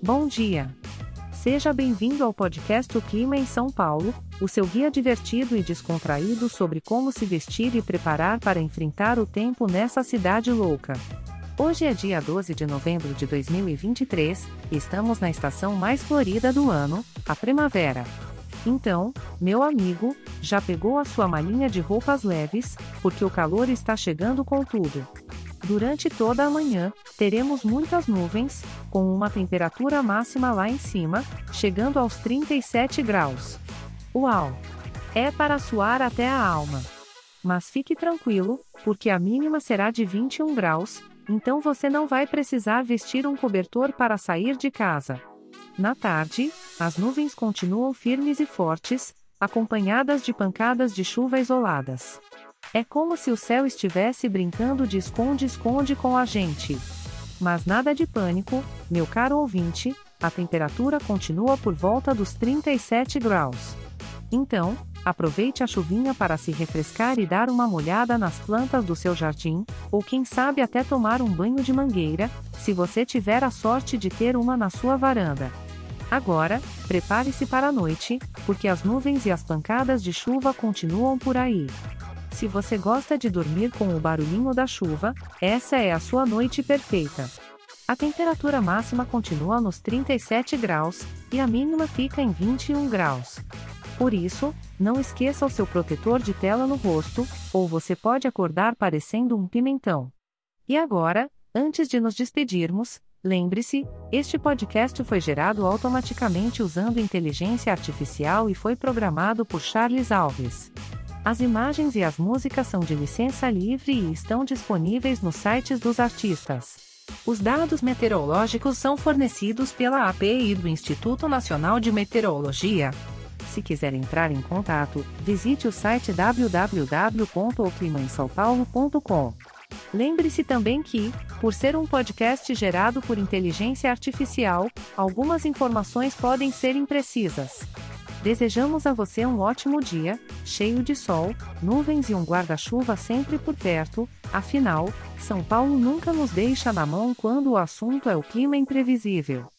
Bom dia! Seja bem-vindo ao podcast O Clima em São Paulo, o seu guia divertido e descontraído sobre como se vestir e preparar para enfrentar o tempo nessa cidade louca. Hoje é dia 12 de novembro de 2023 e estamos na estação mais florida do ano, a primavera. Então, meu amigo, já pegou a sua malinha de roupas leves, porque o calor está chegando com tudo. Durante toda a manhã, teremos muitas nuvens, com uma temperatura máxima lá em cima, chegando aos 37 graus. Uau! É para suar até a alma. Mas fique tranquilo, porque a mínima será de 21 graus, então você não vai precisar vestir um cobertor para sair de casa. Na tarde, as nuvens continuam firmes e fortes, acompanhadas de pancadas de chuva isoladas. É como se o céu estivesse brincando de esconde-esconde com a gente. Mas nada de pânico, meu caro ouvinte, a temperatura continua por volta dos 37 graus. Então, aproveite a chuvinha para se refrescar e dar uma molhada nas plantas do seu jardim, ou quem sabe até tomar um banho de mangueira, se você tiver a sorte de ter uma na sua varanda. Agora, prepare-se para a noite, porque as nuvens e as pancadas de chuva continuam por aí. Se você gosta de dormir com o barulhinho da chuva, essa é a sua noite perfeita. A temperatura máxima continua nos 37 graus, e a mínima fica em 21 graus. Por isso, não esqueça o seu protetor de tela no rosto, ou você pode acordar parecendo um pimentão. E agora, antes de nos despedirmos, lembre-se: este podcast foi gerado automaticamente usando inteligência artificial e foi programado por Charles Alves. As imagens e as músicas são de licença livre e estão disponíveis nos sites dos artistas. Os dados meteorológicos são fornecidos pela API do Instituto Nacional de Meteorologia. Se quiser entrar em contato, visite o site www.oclimaemsaopaulo.com. Lembre-se também que, por ser um podcast gerado por inteligência artificial, algumas informações podem ser imprecisas. Desejamos a você um ótimo dia, cheio de sol, nuvens e um guarda-chuva sempre por perto, afinal, São Paulo nunca nos deixa na mão quando o assunto é o clima imprevisível.